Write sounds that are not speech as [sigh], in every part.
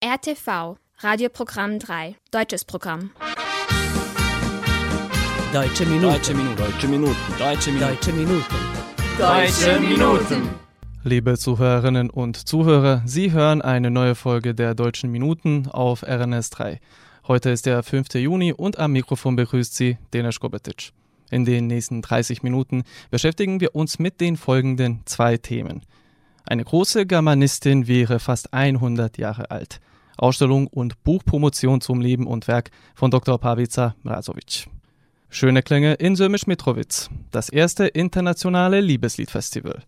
RTV, Radioprogramm 3, deutsches Programm. Deutsche Minuten. Deutsche Minuten. Deutsche Minuten. Deutsche Minuten. Deutsche Minuten. Deutsche Minuten. Liebe Zuhörerinnen und Zuhörer, Sie hören eine neue Folge der Deutschen Minuten auf RNS 3. Heute ist der 5. Juni und am Mikrofon begrüßt Sie Denis Kobetic. In den nächsten 30 Minuten beschäftigen wir uns mit den folgenden zwei Themen. Eine große Germanistin wäre fast 100 Jahre alt. Ausstellung und Buchpromotion zum Leben und Werk von Dr. Pavica Mrazovic. Schöne Klänge in Sömisch-Mitrowitz, das erste internationale Liebesliedfestival.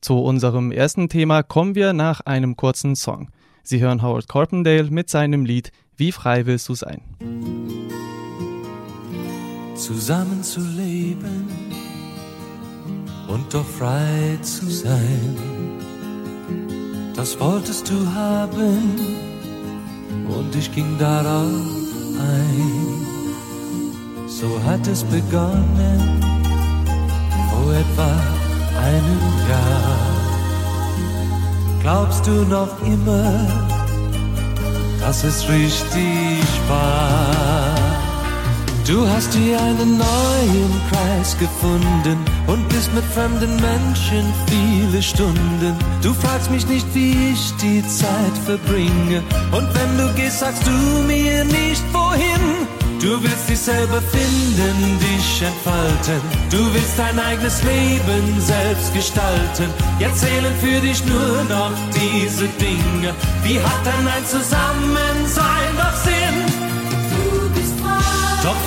Zu unserem ersten Thema kommen wir nach einem kurzen Song. Sie hören Howard Carpendale mit seinem Lied Wie frei willst du sein? Zusammen zu leben und doch frei zu sein, das wolltest du haben und ich ging darauf ein. So hat es begonnen vor etwa einem Jahr. Glaubst du noch immer, dass es richtig war? Du hast dir einen neuen Kreis gefunden und bist mit fremden Menschen viele Stunden. Du fragst mich nicht, wie ich die Zeit verbringe. Und wenn du gehst, sagst du mir nicht wohin. Du willst dich selber finden, dich entfalten. Du willst dein eigenes Leben selbst gestalten. Jetzt zählen für dich nur noch diese Dinge. Wie hat denn ein Zusammensein?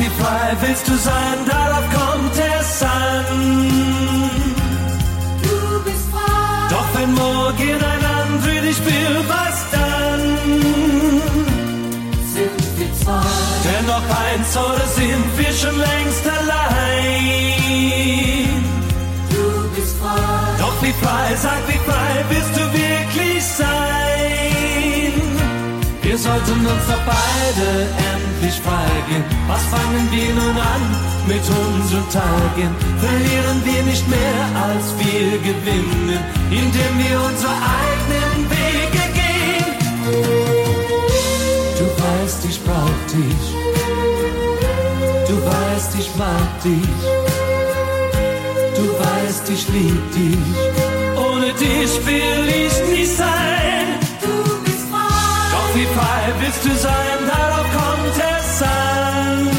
Wie frei willst du sein, darauf kommt es an. Du bist frei. Doch wenn morgen ein anderer dich will, was dann? Sind wir zwei. Dennoch eins oder sind wir schon längst allein? Du bist frei. Doch wie frei, sag wie frei willst du wirklich sein? Sollten uns doch beide endlich fragen, was fangen wir nun an mit unseren Tagen? Verlieren wir nicht mehr, als wir gewinnen, indem wir unsere eigenen Wege gehen? Du weißt, ich brauch dich. Du weißt, ich mag dich. Du weißt, ich lieb dich. Ohne dich will ich willst du sein, darauf kommt es an.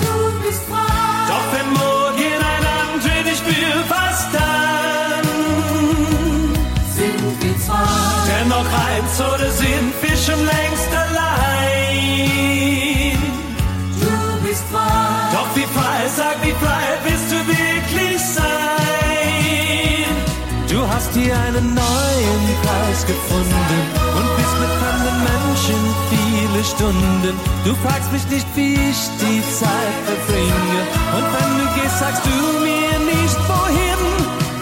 Du bist frei. Doch wenn morgen ein anderer dich was dann? Sind wir zwei. Dennoch eins oder sind wir schon längst allein? Du bist frei. Doch wie frei, sag wie frei willst du wirklich sein? Du hast hier einen neuen Kreis gefunden Stunden. Du fragst mich nicht, wie ich die Zeit verbringe. Und wenn du gehst, sagst du mir nicht wohin.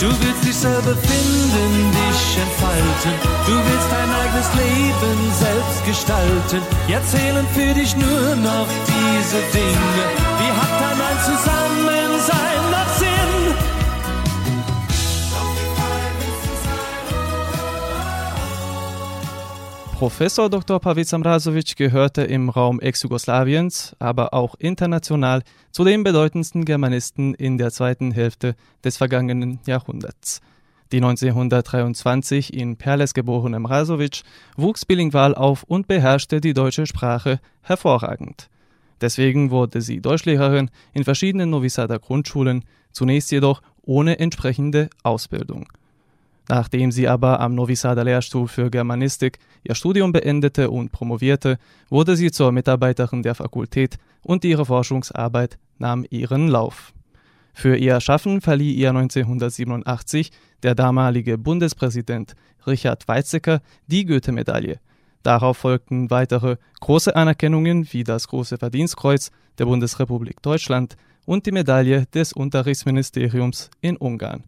Du willst dich selber finden, dich entfalten. Du willst dein eigenes Leben selbst gestalten. Jetzt zählen für dich nur noch diese Dinge. Wie hat dann ein Zusammensein Professor Dr. Pavica Mrazovic gehörte im Raum Ex-Jugoslawiens, aber auch international zu den bedeutendsten Germanisten in der zweiten Hälfte des vergangenen Jahrhunderts. Die 1923 in Perles geborene Mrazovic wuchs bilingual auf und beherrschte die deutsche Sprache hervorragend. Deswegen wurde sie Deutschlehrerin in verschiedenen Novi Sada Grundschulen, zunächst jedoch ohne entsprechende Ausbildung. Nachdem sie aber am Novi Sada Lehrstuhl für Germanistik ihr Studium beendete und promovierte, wurde sie zur Mitarbeiterin der Fakultät und ihre Forschungsarbeit nahm ihren Lauf. Für ihr Schaffen verlieh ihr 1987 der damalige Bundespräsident Richard Weizsäcker die Goethe-Medaille. Darauf folgten weitere große Anerkennungen wie das Große Verdienstkreuz der Bundesrepublik Deutschland und die Medaille des Unterrichtsministeriums in Ungarn.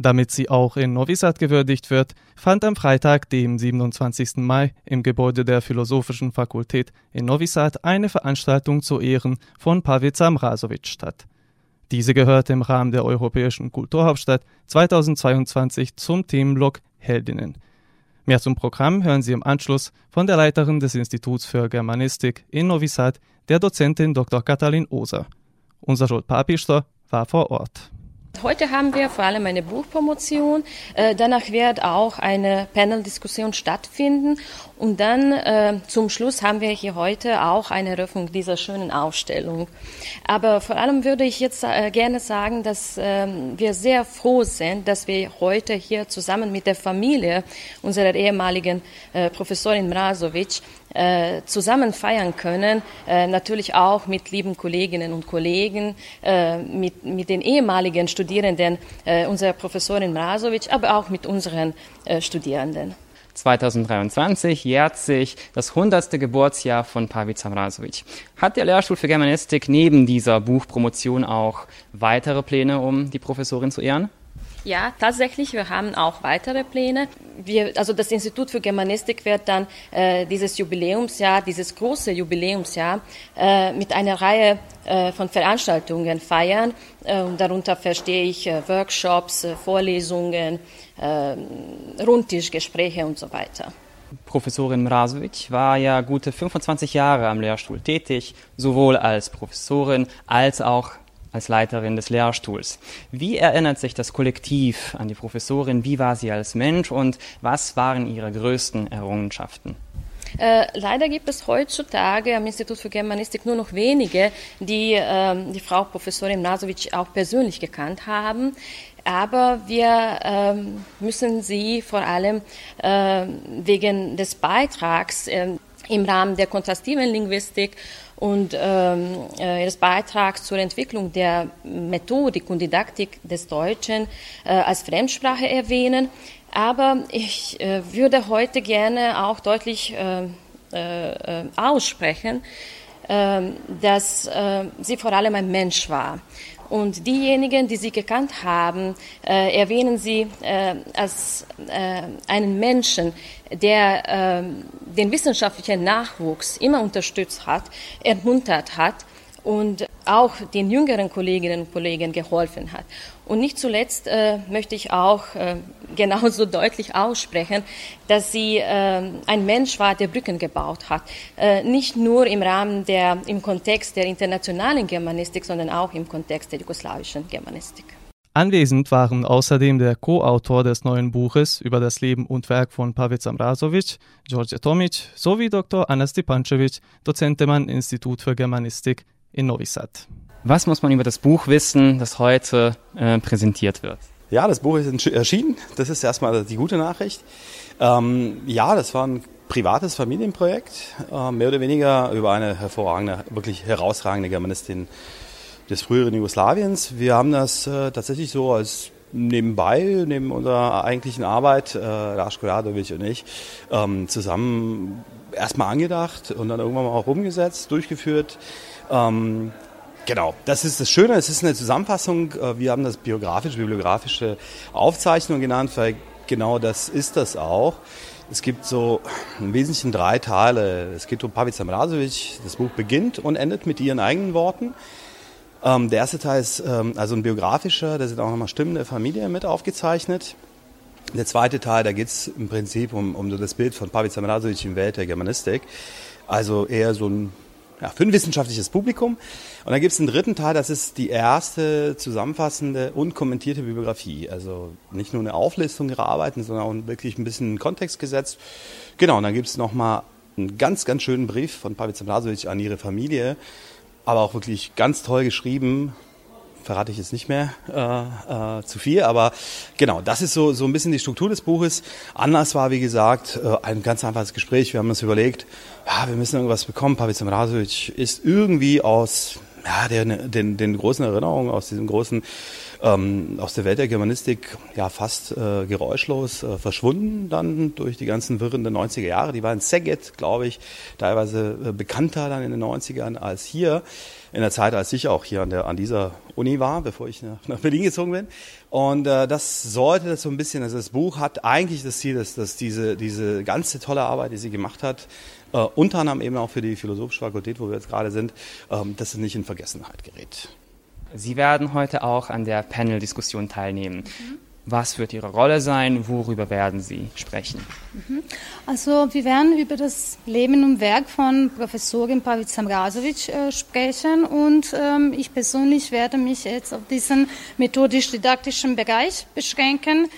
Damit sie auch in Novi Sad gewürdigt wird, fand am Freitag, dem 27. Mai, im Gebäude der Philosophischen Fakultät in Novi Sad eine Veranstaltung zu Ehren von Pavica Mrazovic statt. Diese gehört im Rahmen der Europäischen Kulturhauptstadt 2022 zum Themenblock Heldinnen. Mehr zum Programm hören Sie im Anschluss von der Leiterin des Instituts für Germanistik in Novi Sad, der Dozentin Dr. Katalin Oser. Unser Jolt Papister war vor Ort. Heute haben wir vor allem eine Buchpromotion. Äh, danach wird auch eine Panel-Diskussion stattfinden. Und dann äh, zum Schluss haben wir hier heute auch eine Eröffnung dieser schönen Ausstellung. Aber vor allem würde ich jetzt äh, gerne sagen, dass äh, wir sehr froh sind, dass wir heute hier zusammen mit der Familie unserer ehemaligen Professorin Mrasovic äh, zusammen feiern können, äh, natürlich auch mit lieben Kolleginnen und Kollegen, äh, mit, mit den ehemaligen Studierenden äh, unserer Professorin Mrasovic, aber auch mit unseren äh, Studierenden. 2023 jährt sich das 100. Geburtsjahr von Pavica Mrasovic. Hat der Lehrstuhl für Germanistik neben dieser Buchpromotion auch weitere Pläne, um die Professorin zu ehren? Ja, tatsächlich, wir haben auch weitere Pläne. Wir, also das Institut für Germanistik wird dann äh, dieses Jubiläumsjahr, dieses große Jubiläumsjahr äh, mit einer Reihe äh, von Veranstaltungen feiern. Äh, darunter verstehe ich äh, Workshops, äh, Vorlesungen, Rundtischgespräche und so weiter. Professorin Mrasovic war ja gute 25 Jahre am Lehrstuhl tätig, sowohl als Professorin als auch als Leiterin des Lehrstuhls. Wie erinnert sich das Kollektiv an die Professorin? Wie war sie als Mensch und was waren ihre größten Errungenschaften? Äh, leider gibt es heutzutage am Institut für Germanistik nur noch wenige, die äh, die Frau Professorin Nasovic auch persönlich gekannt haben. Aber wir ähm, müssen sie vor allem äh, wegen des Beitrags ähm, im Rahmen der kontrastiven Linguistik und ähm, äh, ihres Beitrags zur Entwicklung der Methodik und Didaktik des Deutschen äh, als Fremdsprache erwähnen. Aber ich äh, würde heute gerne auch deutlich äh, äh, aussprechen, äh, dass äh, sie vor allem ein Mensch war. Und diejenigen, die sie gekannt haben, äh, erwähnen sie äh, als äh, einen Menschen, der den wissenschaftlichen Nachwuchs immer unterstützt hat, ermuntert hat und auch den jüngeren Kolleginnen und Kollegen geholfen hat. Und nicht zuletzt äh, möchte ich auch äh, [laughs] genauso deutlich aussprechen, dass sie äh, ein Mensch war, der Brücken gebaut hat. Äh, nicht nur im Rahmen der, im Kontext der internationalen Germanistik, sondern auch im Kontext der jugoslawischen Germanistik. Anwesend waren außerdem der Co-Autor des neuen Buches über das Leben und Werk von Pavel Zamrasovic, George Tomic, sowie Dr. Anna Stipancevic, Dozent am Institut für Germanistik in Novi Sad. Was muss man über das Buch wissen, das heute äh, präsentiert wird? Ja, das Buch ist erschienen. Das ist erstmal die gute Nachricht. Ähm, ja, das war ein privates Familienprojekt, äh, mehr oder weniger über eine hervorragende, wirklich herausragende Germanistin des früheren Jugoslawiens. Wir haben das äh, tatsächlich so als nebenbei, neben unserer eigentlichen Arbeit, äh, Raschko Radovic und ich, ähm, zusammen erstmal angedacht und dann irgendwann mal auch umgesetzt, durchgeführt. Ähm, Genau, das ist das Schöne. Es ist eine Zusammenfassung. Äh, wir haben das biografische, bibliografische Aufzeichnung genannt, weil genau das ist das auch. Es gibt so im Wesentlichen drei Teile. Es geht um Pavica Mrazovic. Das Buch beginnt und endet mit ihren eigenen Worten. Ähm, der erste Teil ist ähm, also ein biografischer, da sind auch nochmal Stimmen der Familie mit aufgezeichnet. Der zweite Teil, da geht es im Prinzip um, um so das Bild von Pavica Mrazovic im Welt der Germanistik. Also eher so ein ja, für ein wissenschaftliches Publikum. Und dann gibt es einen dritten Teil, das ist die erste zusammenfassende und kommentierte Bibliografie. Also nicht nur eine Auflistung ihrer Arbeiten, sondern auch wirklich ein bisschen einen Kontext gesetzt. Genau, und dann gibt es nochmal einen ganz, ganz schönen Brief von Pavel Zamlasovic an ihre Familie, aber auch wirklich ganz toll geschrieben, verrate ich jetzt nicht mehr äh, äh, zu viel, aber genau, das ist so, so ein bisschen die Struktur des Buches. Anders war, wie gesagt, äh, ein ganz einfaches Gespräch. Wir haben uns überlegt, ja, wir müssen irgendwas bekommen. Pavic Mrasovic ist irgendwie aus ja, der, den, den großen Erinnerungen, aus diesem großen ähm, aus der Welt der Germanistik ja fast äh, geräuschlos äh, verschwunden dann durch die ganzen Wirren der 90er Jahre. Die war in Szeged, glaube ich, teilweise äh, bekannter dann in den 90ern als hier in der Zeit, als ich auch hier an, der, an dieser Uni war, bevor ich nach, nach Berlin gezogen bin. Und äh, das sollte das so ein bisschen, also das Buch hat eigentlich das Ziel, dass, dass diese, diese ganze tolle Arbeit, die sie gemacht hat, äh, unter anderem eben auch für die Philosophische Fakultät, wo wir jetzt gerade sind, ähm, dass es nicht in Vergessenheit gerät. Sie werden heute auch an der Panel-Diskussion teilnehmen. Mhm. Was wird Ihre Rolle sein? Worüber werden Sie sprechen? Also wir werden über das Leben und Werk von Professorin Pavica Mrazovic äh, sprechen und ähm, ich persönlich werde mich jetzt auf diesen methodisch-didaktischen Bereich beschränken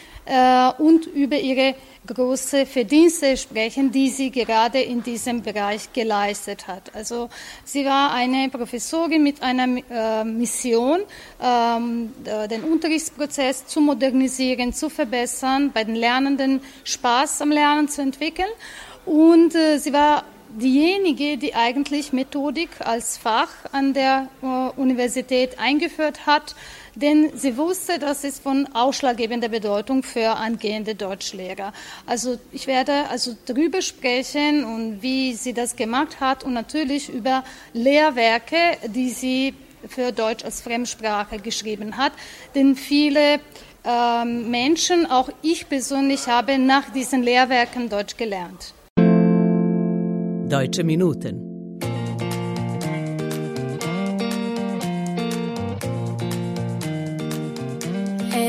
und über ihre große Verdienste sprechen, die sie gerade in diesem Bereich geleistet hat. Also sie war eine Professorin mit einer äh, Mission, ähm, äh, den Unterrichtsprozess zu modernisieren, zu verbessern, bei den Lernenden Spaß am Lernen zu entwickeln. Und äh, sie war diejenige, die eigentlich Methodik als Fach an der äh, Universität eingeführt hat denn sie wusste, das ist von ausschlaggebender Bedeutung für angehende Deutschlehrer. Also ich werde also darüber sprechen und wie sie das gemacht hat und natürlich über Lehrwerke, die sie für Deutsch als Fremdsprache geschrieben hat. Denn viele ähm, Menschen, auch ich persönlich, habe nach diesen Lehrwerken Deutsch gelernt. Deutsche Minuten.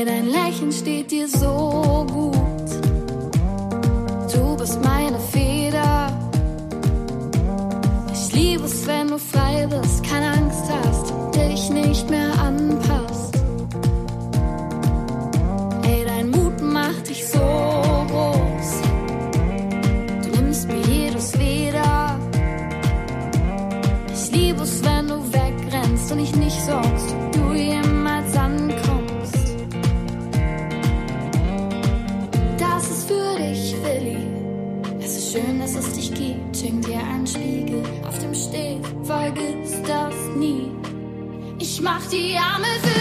Dein Lächeln steht dir so gut. Du bist meine Feder. Ich liebe es, wenn du frei bist, keine Angst hast, dich nicht mehr Vergiss das nie. Ich mach die Arme für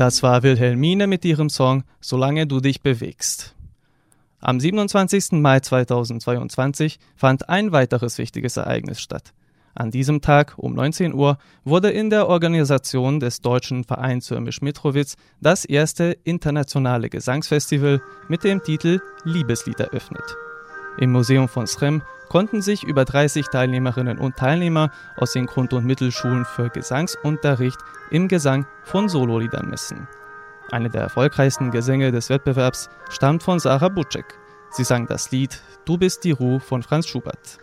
Das war Wilhelmine mit ihrem Song Solange du dich bewegst. Am 27. Mai 2022 fand ein weiteres wichtiges Ereignis statt. An diesem Tag um 19 Uhr wurde in der Organisation des Deutschen Vereins Zürmisch-Mitrowitz das erste internationale Gesangsfestival mit dem Titel Liebeslied eröffnet. Im Museum von Srem konnten sich über 30 Teilnehmerinnen und Teilnehmer aus den Grund- und Mittelschulen für Gesangsunterricht im Gesang von Sololiedern messen. Eine der erfolgreichsten Gesänge des Wettbewerbs stammt von Sarah Butschek. Sie sang das Lied Du bist die Ruhe von Franz Schubert.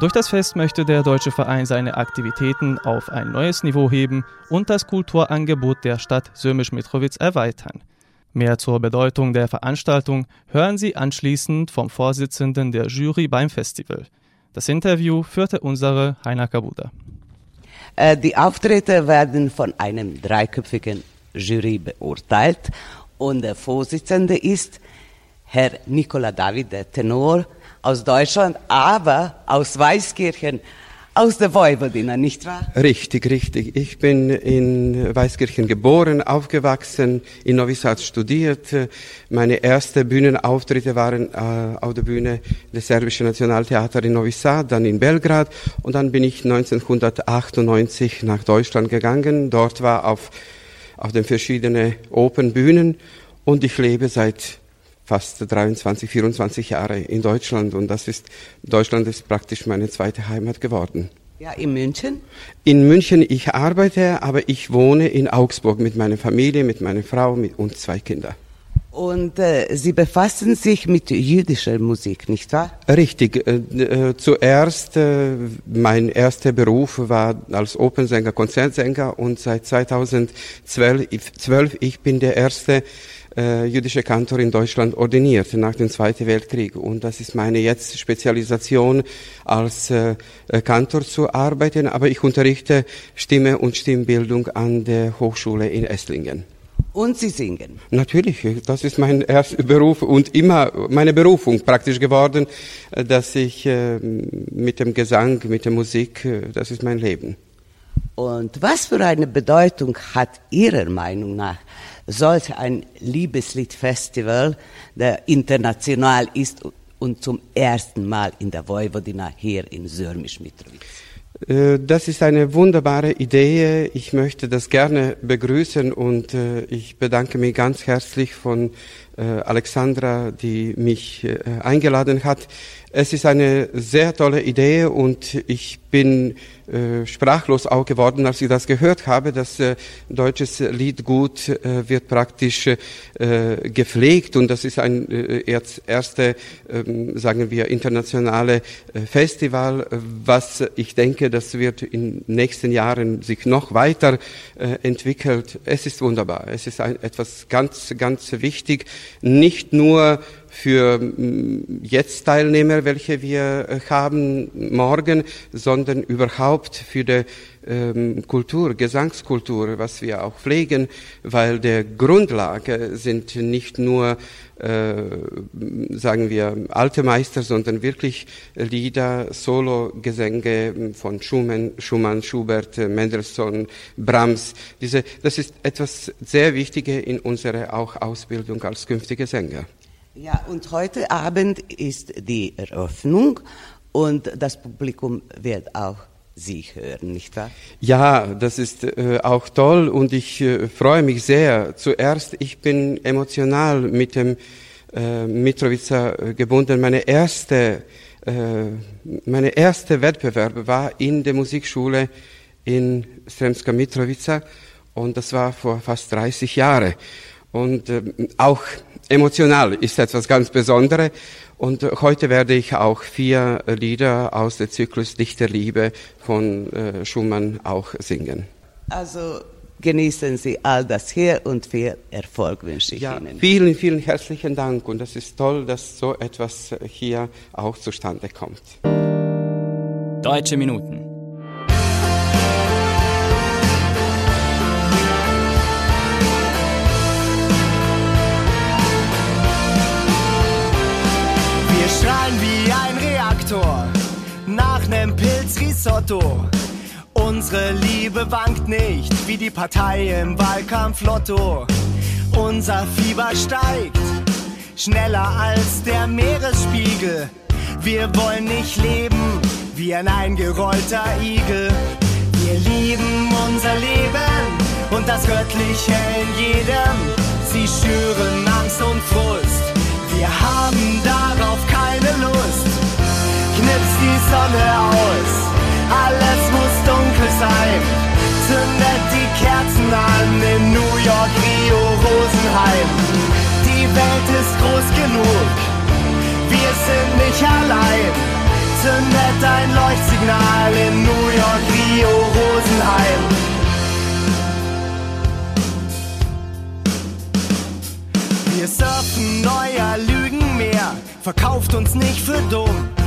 Durch das Fest möchte der Deutsche Verein seine Aktivitäten auf ein neues Niveau heben und das Kulturangebot der Stadt Sömisch-Mitrowitz erweitern. Mehr zur Bedeutung der Veranstaltung hören Sie anschließend vom Vorsitzenden der Jury beim Festival. Das Interview führte unsere Heiner Kabuda. Äh, Die Auftritte werden von einem dreiköpfigen Jury beurteilt und der Vorsitzende ist Herr Nicola David, der Tenor aus Deutschland, aber aus Weißkirchen, aus der Vojvodina, nicht wahr? Richtig, richtig. Ich bin in Weißkirchen geboren, aufgewachsen, in Novi Sad studiert. Meine ersten Bühnenauftritte waren äh, auf der Bühne des Serbischen Nationaltheaters in Novi Sad, dann in Belgrad und dann bin ich 1998 nach Deutschland gegangen. Dort war auf, auf den verschiedenen Open-Bühnen und ich lebe seit fast 23, 24 Jahre in Deutschland und das ist, Deutschland ist praktisch meine zweite Heimat geworden. Ja, in München. In München, ich arbeite, aber ich wohne in Augsburg mit meiner Familie, mit meiner Frau mit, und zwei Kindern. Und äh, Sie befassen sich mit jüdischer Musik, nicht wahr? Richtig. Äh, äh, zuerst, äh, mein erster Beruf war als Opernsänger, Konzertsänger und seit 2012, 12, ich bin der erste äh, jüdische Kantor in Deutschland ordiniert nach dem Zweiten Weltkrieg. Und das ist meine jetzt Spezialisation als äh, Kantor zu arbeiten, aber ich unterrichte Stimme und Stimmbildung an der Hochschule in Esslingen. Und Sie singen? Natürlich, das ist mein erster Beruf und immer meine Berufung praktisch geworden, äh, dass ich äh, mit dem Gesang, mit der Musik, äh, das ist mein Leben. Und was für eine Bedeutung hat Ihrer Meinung nach solch ein Liebesliedfestival, der international ist und zum ersten Mal in der Vojvodina hier in Sörmisch-Mitrovic? Äh, Das ist eine wunderbare Idee. Ich möchte das gerne begrüßen und äh, ich bedanke mich ganz herzlich von Alexandra, die mich äh, eingeladen hat. Es ist eine sehr tolle Idee und ich bin äh, sprachlos auch geworden, als ich das gehört habe. Das äh, deutsches Liedgut äh, wird praktisch äh, gepflegt und das ist ein äh, erste, ähm, sagen wir, internationale äh, Festival, äh, was ich denke, das wird in nächsten Jahren sich noch weiter äh, entwickelt. Es ist wunderbar. Es ist etwas ganz, ganz wichtig, nicht nur für mm, jetzt Teilnehmer, welche wir äh, haben morgen, sondern überhaupt für die ähm, Kultur, Gesangskultur, was wir auch pflegen, weil der Grundlage sind nicht nur äh, sagen wir alte Meister, sondern wirklich Lieder, Solo-Gesänge von Schumann, Schumann, Schubert, äh, Mendelssohn, Brahms. Diese, das ist etwas sehr Wichtiges in unserer auch Ausbildung als künftige Sänger. Ja, und heute Abend ist die Eröffnung und das Publikum wird auch Sie hören, nicht wahr? Ja, das ist äh, auch toll und ich äh, freue mich sehr. Zuerst, ich bin emotional mit dem äh, Mitrovica äh, gebunden. Meine erste, äh, meine erste Wettbewerb war in der Musikschule in Sremska Mitrovica und das war vor fast 30 Jahren. Und äh, auch emotional ist etwas ganz Besonderes. Und heute werde ich auch vier Lieder aus dem Zyklus Dichterliebe von äh, Schumann auch singen. Also genießen Sie all das hier und viel Erfolg wünsche ich Ja, Ihnen. vielen, vielen herzlichen Dank und es ist toll, dass so etwas äh, hier auch zustande kommt. Deutsche Minuten. Reaktor nach nem Pilzrisotto. Unsere Liebe wankt nicht wie die Partei im Wahlkampf Lotto. Unser Fieber steigt schneller als der Meeresspiegel. Wir wollen nicht leben wie ein eingerollter Igel. Wir lieben unser Leben und das Göttliche in jedem. Sie schüren Angst und Frust. Sonne aus, alles muss dunkel sein. Zündet die Kerzen an in New York, Rio, Rosenheim. Die Welt ist groß genug, wir sind nicht allein. Zündet ein Leuchtsignal in New York, Rio, Rosenheim. Wir surfen neuer Lügenmeer, verkauft uns nicht für dumm.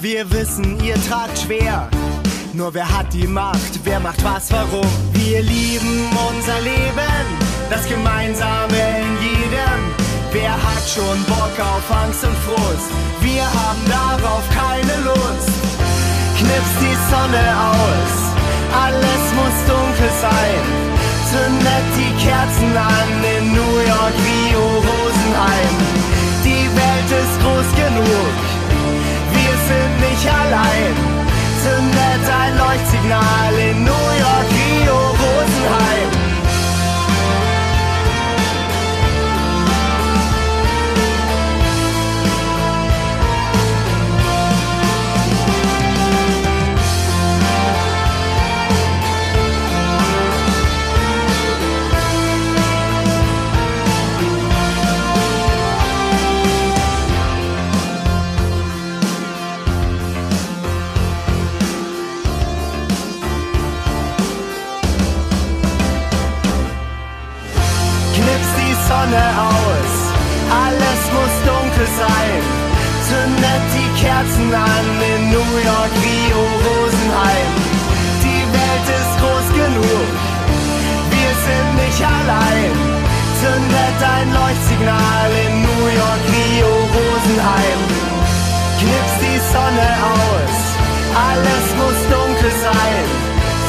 Wir wissen, ihr tragt schwer. Nur wer hat die Macht, wer macht was, warum? Wir lieben unser Leben, das Gemeinsame in jedem. Wer hat schon Bock auf Angst und Frust? Wir haben darauf keine Lust. Knips die Sonne aus, alles muss dunkel sein. Zündet die Kerzen Ein Leuchtsignal in New York, Rio, Rosenheim. Knips die Sonne aus, alles muss dunkel sein.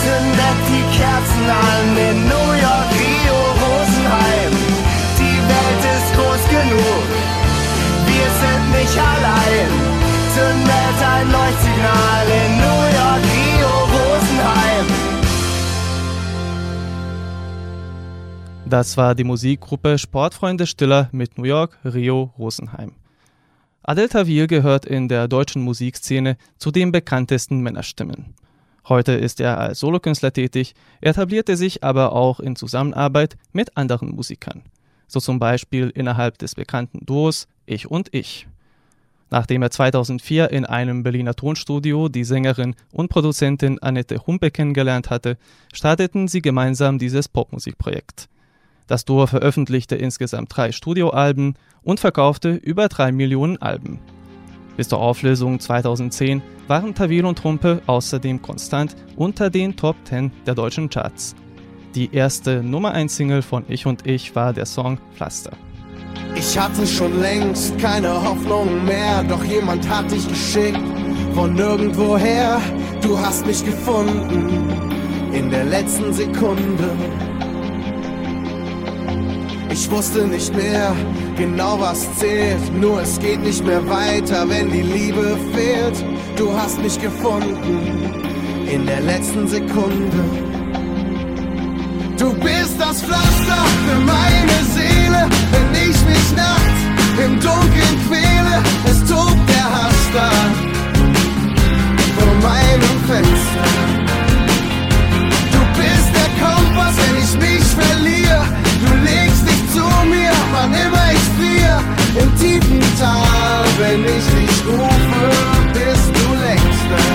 Zündet die Kerzen an in New York, Rio, Rosenheim. Die Welt ist groß genug, wir sind nicht allein. Zündet ein Leuchtsignal in New Das war die Musikgruppe Sportfreunde Stiller mit New York, Rio, Rosenheim. Adel Tawil gehört in der deutschen Musikszene zu den bekanntesten Männerstimmen. Heute ist er als Solokünstler tätig, etablierte sich aber auch in Zusammenarbeit mit anderen Musikern, so zum Beispiel innerhalb des bekannten Duos Ich und Ich. Nachdem er 2004 in einem Berliner Tonstudio die Sängerin und Produzentin Annette Humpe kennengelernt hatte, starteten sie gemeinsam dieses Popmusikprojekt. Das Duo veröffentlichte insgesamt drei Studioalben und verkaufte über drei Millionen Alben. Bis zur Auflösung 2010 waren Tawil und Humpe außerdem konstant unter den Top 10 der deutschen Charts. Die erste Nummer 1 Single von Ich und Ich war der Song Pflaster. Ich hatte schon längst keine Hoffnung mehr, doch jemand hat dich geschickt von nirgendwoher. Du hast mich gefunden in der letzten Sekunde. Ich wusste nicht mehr genau was zählt, nur es geht nicht mehr weiter, wenn die Liebe fehlt. Du hast mich gefunden in der letzten Sekunde. Du bist das Pflaster für meine Seele, wenn ich mich nachts im Dunkeln quäle. Es tobt der Hass da vor meinem Fenster. Im tiefen Tal, wenn ich dich rufe, bist du längst da.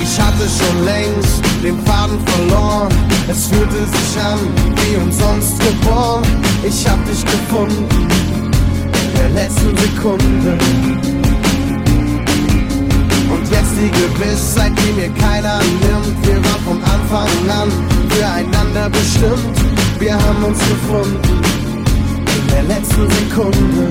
Ich hatte schon längst den Faden verloren. Es fühlte sich an wie umsonst geboren. Ich hab dich gefunden in der letzten Sekunde. Und jetzt die Gewissheit, die mir keiner nimmt. Wir waren von Anfang an füreinander bestimmt. Wir haben uns gefunden in der letzten Sekunde.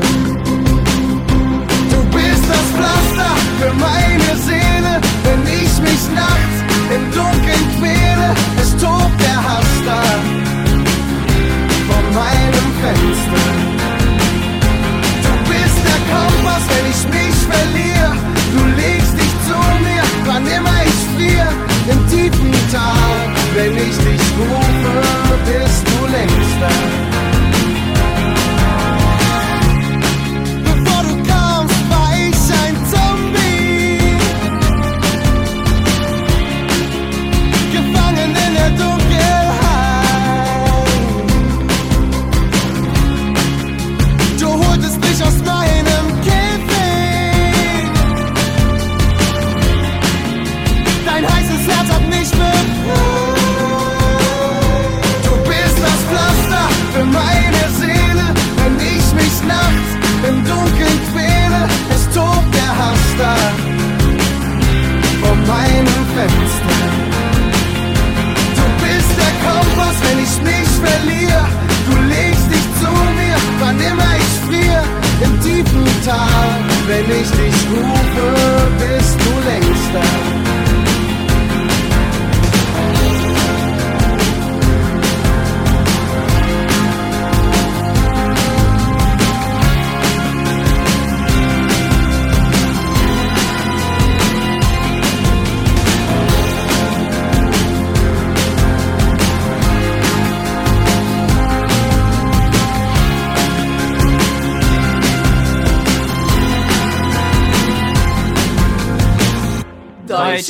Du bist das Pflaster für meine Seele, wenn ich mich nachts im Dunkeln quäle. Es tobt der Hass da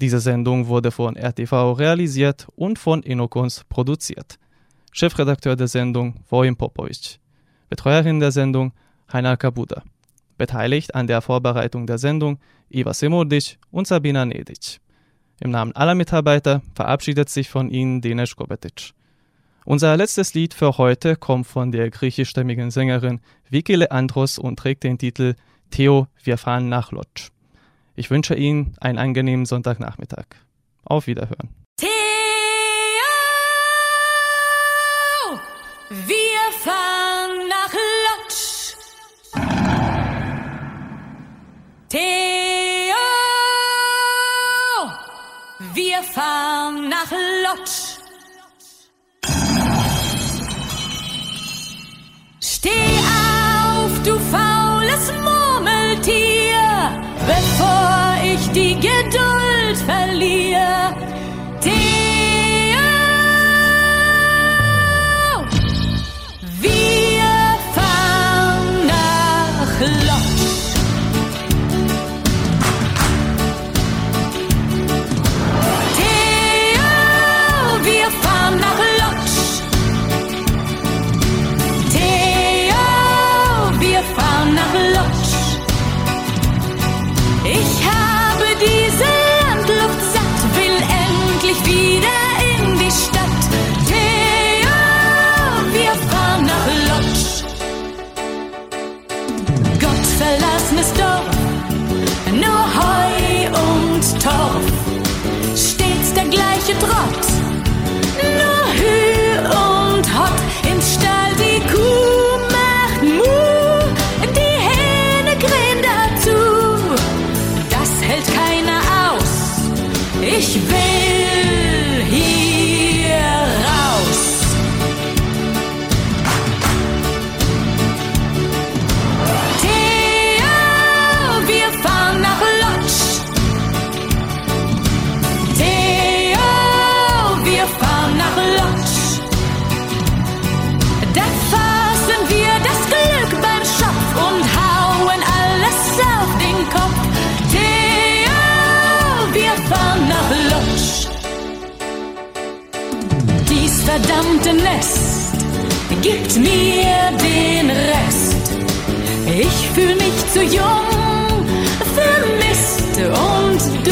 Diese Sendung wurde von RTV realisiert und von Inokons produziert. Chefredakteur der Sendung Vojin Popovic. Betreuerin der Sendung Heiner Kabuda. Beteiligt an der Vorbereitung der Sendung Iva Semurdic und Sabina Nedic. Im Namen aller Mitarbeiter verabschiedet sich von Ihnen Denis Kobetic. Unser letztes Lied für heute kommt von der griechischstämmigen Sängerin Vicky Leandros und trägt den Titel Theo, wir fahren nach Lodz. Ich wünsche Ihnen einen angenehmen Sonntagnachmittag. Auf Wiederhören. Theo, wir fahren nach Lodz. Theo, wir fahren nach Lodz. l'oublier. Nest gibt mir den Rest. Ich fühl mich zu jung für Mist und